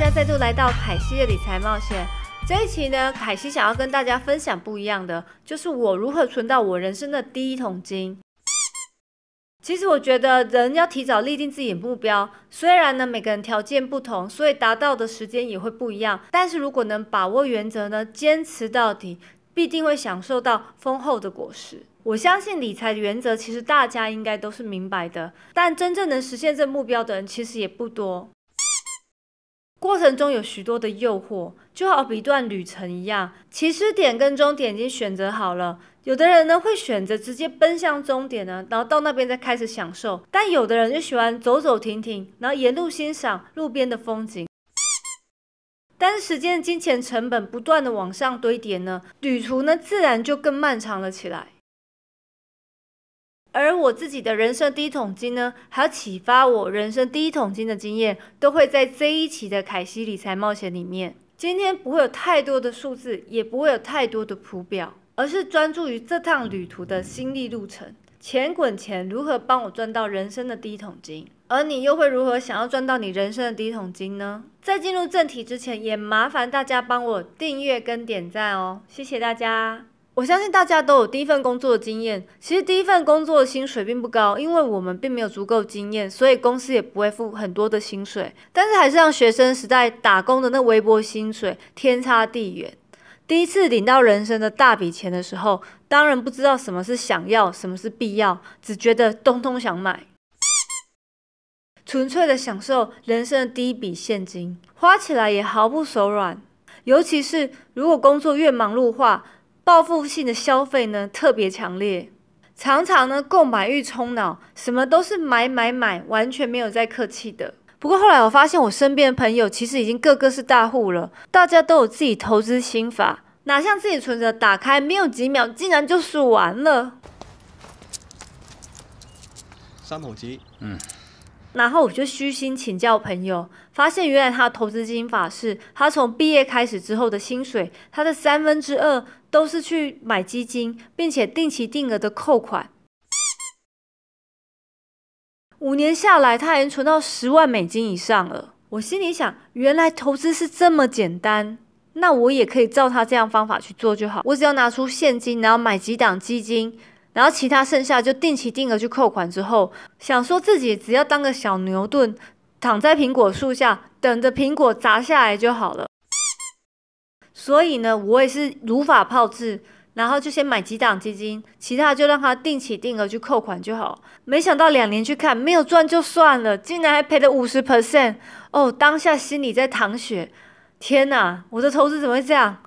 家再度来到凯西的理财冒险。这一期呢，凯西想要跟大家分享不一样的，就是我如何存到我人生的第一桶金。其实我觉得人要提早立定自己的目标，虽然呢每个人条件不同，所以达到的时间也会不一样。但是如果能把握原则呢，坚持到底，必定会享受到丰厚的果实。我相信理财的原则，其实大家应该都是明白的，但真正能实现这目标的人，其实也不多。过程中有许多的诱惑，就好比一段旅程一样，起始点跟终点已经选择好了。有的人呢会选择直接奔向终点呢，然后到那边再开始享受；但有的人就喜欢走走停停，然后沿路欣赏路边的风景。但是时间的金钱成本不断的往上堆叠呢，旅途呢自然就更漫长了起来。而我自己的人生第一桶金呢，还有启发我人生第一桶金的经验，都会在这一期的凯西理财冒险里面。今天不会有太多的数字，也不会有太多的图表，而是专注于这趟旅途的心力路程。钱滚钱，如何帮我赚到人生的第一桶金？而你又会如何想要赚到你人生的第一桶金呢？在进入正题之前，也麻烦大家帮我订阅跟点赞哦，谢谢大家。我相信大家都有第一份工作的经验。其实第一份工作的薪水并不高，因为我们并没有足够经验，所以公司也不会付很多的薪水。但是还是让学生时代打工的那微薄薪水天差地远。第一次领到人生的大笔钱的时候，当然不知道什么是想要，什么是必要，只觉得通通想买，纯粹的享受人生的第一笔现金，花起来也毫不手软。尤其是如果工作越忙碌化。报复性的消费呢特别强烈，常常呢购买欲冲脑，什么都是买买买，完全没有在客气的。不过后来我发现，我身边的朋友其实已经个个是大户了，大家都有自己投资心法，哪像自己存折打开没有几秒，竟然就数完了。三桶鸡，嗯。然后我就虚心请教朋友，发现原来他的投资金法是，他从毕业开始之后的薪水，他的三分之二都是去买基金，并且定期定额的扣款。五年下来，他已经存到十万美金以上了。我心里想，原来投资是这么简单，那我也可以照他这样方法去做就好。我只要拿出现金，然后买几档基金。然后其他剩下就定期定额去扣款，之后想说自己只要当个小牛顿，躺在苹果树下等着苹果砸下来就好了。所以呢，我也是如法炮制，然后就先买几档基金，其他就让他定期定额去扣款就好。没想到两年去看，没有赚就算了，竟然还赔了五十 percent 哦！当下心里在淌血，天哪，我的投资怎么会这样？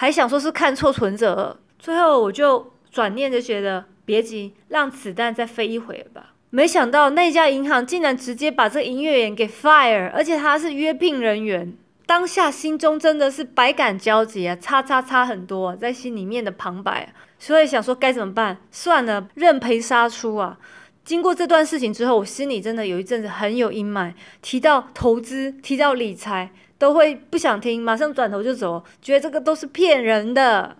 还想说是看错存折，最后我就转念就觉得别急，让子弹再飞一回吧。没想到那家银行竟然直接把这营业员给 fire，而且他是约聘人员。当下心中真的是百感交集啊，差差差很多，在心里面的旁白。所以想说该怎么办？算了，认赔杀出啊。经过这段事情之后，我心里真的有一阵子很有阴霾。提到投资，提到理财。都会不想听，马上转头就走，觉得这个都是骗人的。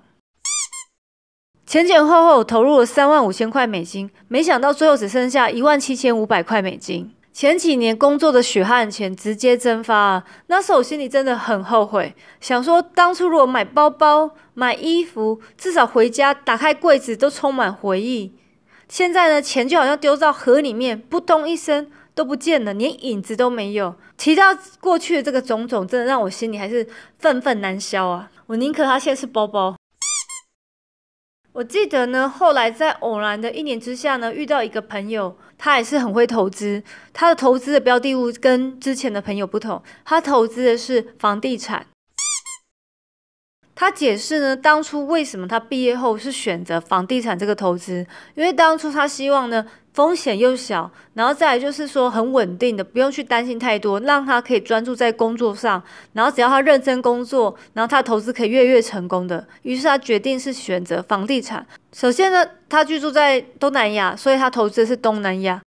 前前后后投入了三万五千块美金，没想到最后只剩下一万七千五百块美金。前几年工作的血汗钱直接蒸发啊！那时候我心里真的很后悔，想说当初如果买包包、买衣服，至少回家打开柜子都充满回忆。现在呢，钱就好像丢到河里面，扑通一声。都不见了，连影子都没有。提到过去的这个种种，真的让我心里还是愤愤难消啊！我宁可他现在是包包。我记得呢，后来在偶然的一年之下呢，遇到一个朋友，他也是很会投资。他的投资的标的物跟之前的朋友不同，他投资的是房地产。他解释呢，当初为什么他毕业后是选择房地产这个投资，因为当初他希望呢。风险又小，然后再来就是说很稳定的，不用去担心太多，让他可以专注在工作上，然后只要他认真工作，然后他投资可以越越成功的。于是他决定是选择房地产。首先呢，他居住在东南亚，所以他投资的是东南亚。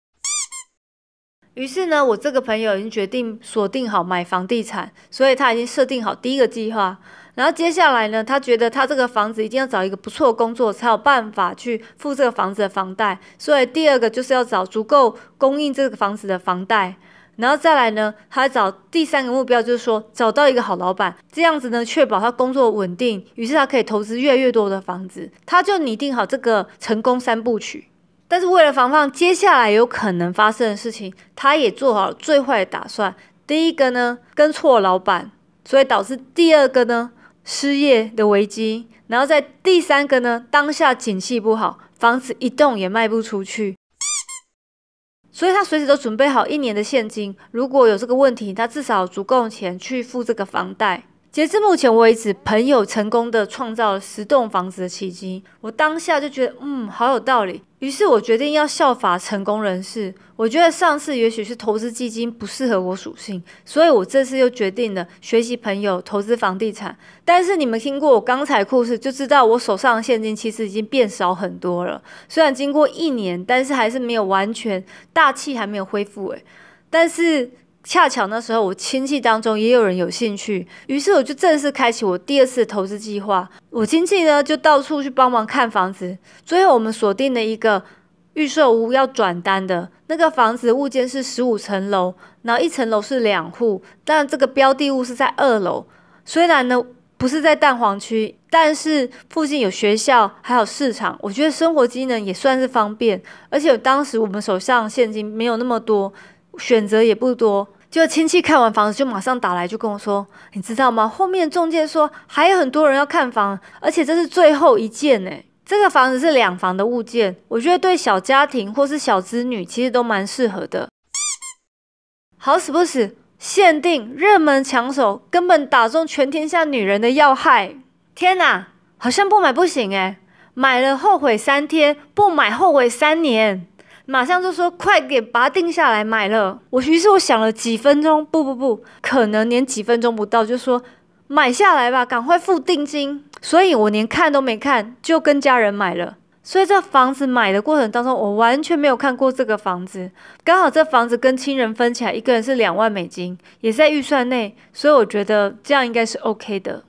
于是呢，我这个朋友已经决定锁定好买房地产，所以他已经设定好第一个计划。然后接下来呢，他觉得他这个房子一定要找一个不错的工作，才有办法去付这个房子的房贷。所以第二个就是要找足够供应这个房子的房贷。然后再来呢，他找第三个目标就是说找到一个好老板，这样子呢确保他工作稳定，于是他可以投资越来越多的房子。他就拟定好这个成功三部曲。但是为了防范接下来有可能发生的事情，他也做好了最坏的打算。第一个呢，跟错老板，所以导致第二个呢失业的危机。然后在第三个呢，当下景气不好，房子一栋也卖不出去。所以他随时都准备好一年的现金，如果有这个问题，他至少足够钱去付这个房贷。截至目前为止，朋友成功的创造了十栋房子的奇迹。我当下就觉得，嗯，好有道理。于是我决定要效法成功人士。我觉得上次也许是投资基金不适合我属性，所以我这次又决定了学习朋友投资房地产。但是你们听过我刚才故事，就知道我手上的现金其实已经变少很多了。虽然经过一年，但是还是没有完全大气还没有恢复。诶，但是。恰巧那时候，我亲戚当中也有人有兴趣，于是我就正式开启我第二次投资计划。我亲戚呢就到处去帮忙看房子，最后我们锁定了一个预售屋要转单的那个房子，物件是十五层楼，然后一层楼是两户，但这个标的物是在二楼。虽然呢不是在蛋黄区，但是附近有学校还有市场，我觉得生活机能也算是方便。而且当时我们手上现金没有那么多，选择也不多。就亲戚看完房子就马上打来，就跟我说：“你知道吗？后面中介说还有很多人要看房，而且这是最后一件呢。这个房子是两房的物件，我觉得对小家庭或是小子女其实都蛮适合的。好死不死，限定热门抢手，根本打中全天下女人的要害。天哪，好像不买不行诶，买了后悔三天，不买后悔三年。”马上就说快点把它定下来买了。我于是我想了几分钟，不不不可能连几分钟不到就说买下来吧，赶快付定金。所以我连看都没看就跟家人买了。所以这房子买的过程当中，我完全没有看过这个房子。刚好这房子跟亲人分起来，一个人是两万美金，也在预算内，所以我觉得这样应该是 OK 的。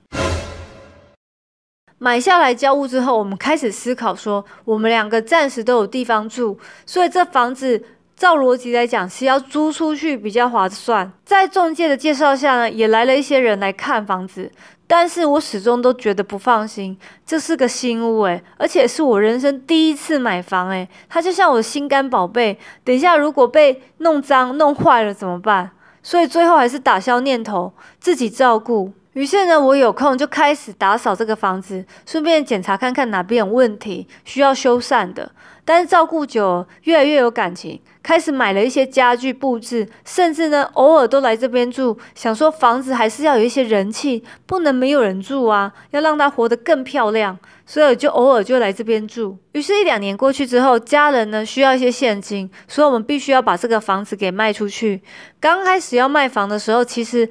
买下来交屋之后，我们开始思考说，我们两个暂时都有地方住，所以这房子照逻辑来讲是要租出去比较划算。在中介的介绍下呢，也来了一些人来看房子，但是我始终都觉得不放心。这是个新屋诶，而且是我人生第一次买房诶，它就像我心肝宝贝。等一下如果被弄脏弄坏了怎么办？所以最后还是打消念头，自己照顾。于是呢，我有空就开始打扫这个房子，顺便检查看看哪边有问题需要修缮的。但是照顾久，越来越有感情，开始买了一些家具布置，甚至呢，偶尔都来这边住。想说房子还是要有一些人气，不能没有人住啊，要让它活得更漂亮。所以就偶尔就来这边住。于是，一两年过去之后，家人呢需要一些现金，所以我们必须要把这个房子给卖出去。刚开始要卖房的时候，其实。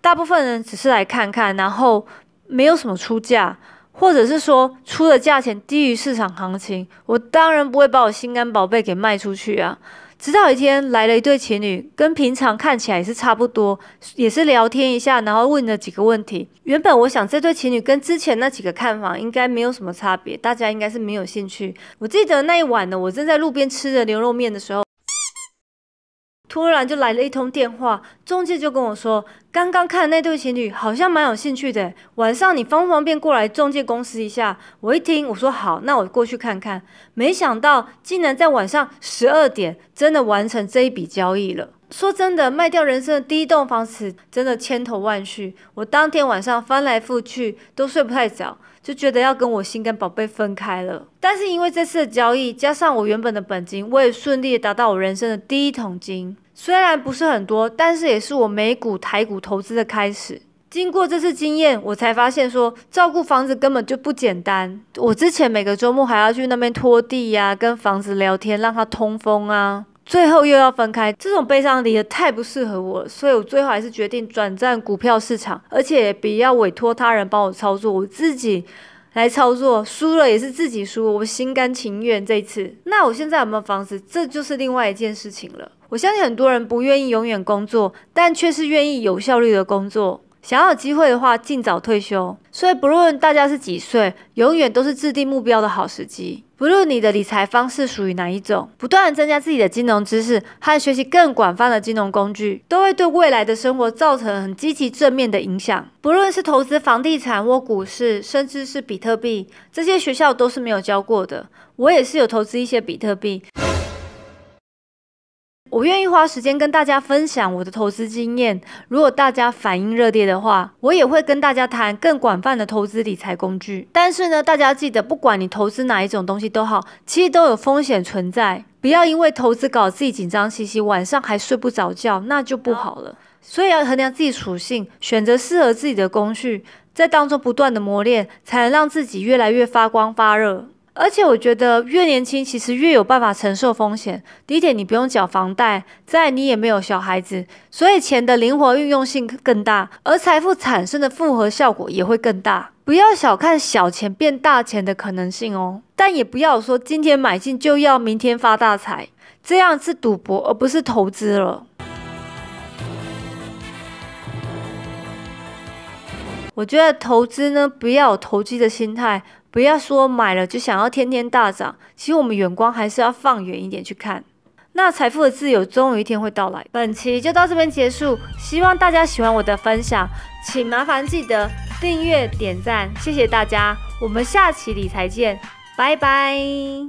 大部分人只是来看看，然后没有什么出价，或者是说出的价钱低于市场行情，我当然不会把我心肝宝贝给卖出去啊。直到一天来了一对情侣，跟平常看起来也是差不多，也是聊天一下，然后问了几个问题。原本我想这对情侣跟之前那几个看房应该没有什么差别，大家应该是没有兴趣。我记得那一晚呢，我正在路边吃着牛肉面的时候。突然就来了一通电话，中介就跟我说，刚刚看那对情侣好像蛮有兴趣的，晚上你方不方便过来中介公司一下？我一听，我说好，那我过去看看。没想到竟然在晚上十二点真的完成这一笔交易了。说真的，卖掉人生的第一栋房子，真的千头万绪。我当天晚上翻来覆去都睡不太着。就觉得要跟我心肝宝贝分开了，但是因为这次的交易，加上我原本的本金，我也顺利达到我人生的第一桶金。虽然不是很多，但是也是我美股、台股投资的开始。经过这次经验，我才发现说，照顾房子根本就不简单。我之前每个周末还要去那边拖地呀，跟房子聊天，让它通风啊。最后又要分开，这种悲伤离得太不适合我了，所以我最后还是决定转战股票市场，而且不要委托他人帮我操作，我自己来操作，输了也是自己输，我心甘情愿这次。那我现在有没有房子，这就是另外一件事情了。我相信很多人不愿意永远工作，但却是愿意有效率的工作。想要有机会的话，尽早退休。所以不论大家是几岁，永远都是制定目标的好时机。不论你的理财方式属于哪一种，不断增加自己的金融知识和学习更广泛的金融工具，都会对未来的生活造成很积极正面的影响。不论是投资房地产或股市，甚至是比特币，这些学校都是没有教过的。我也是有投资一些比特币。我愿意花时间跟大家分享我的投资经验。如果大家反应热烈的话，我也会跟大家谈更广泛的投资理财工具。但是呢，大家记得，不管你投资哪一种东西都好，其实都有风险存在。不要因为投资搞自己紧张兮兮，晚上还睡不着觉，那就不好了。所以要衡量自己属性，选择适合自己的工具，在当中不断的磨练，才能让自己越来越发光发热。而且我觉得越年轻，其实越有办法承受风险。第一点，你不用缴房贷，再你也没有小孩子，所以钱的灵活运用性更大，而财富产生的复合效果也会更大。不要小看小钱变大钱的可能性哦，但也不要说今天买进就要明天发大财，这样是赌博而不是投资了。我觉得投资呢，不要有投机的心态。不要说买了就想要天天大涨，其实我们远光还是要放远一点去看。那财富的自由终有一天会到来。本期就到这边结束，希望大家喜欢我的分享，请麻烦记得订阅点赞，谢谢大家，我们下期理财见，拜拜。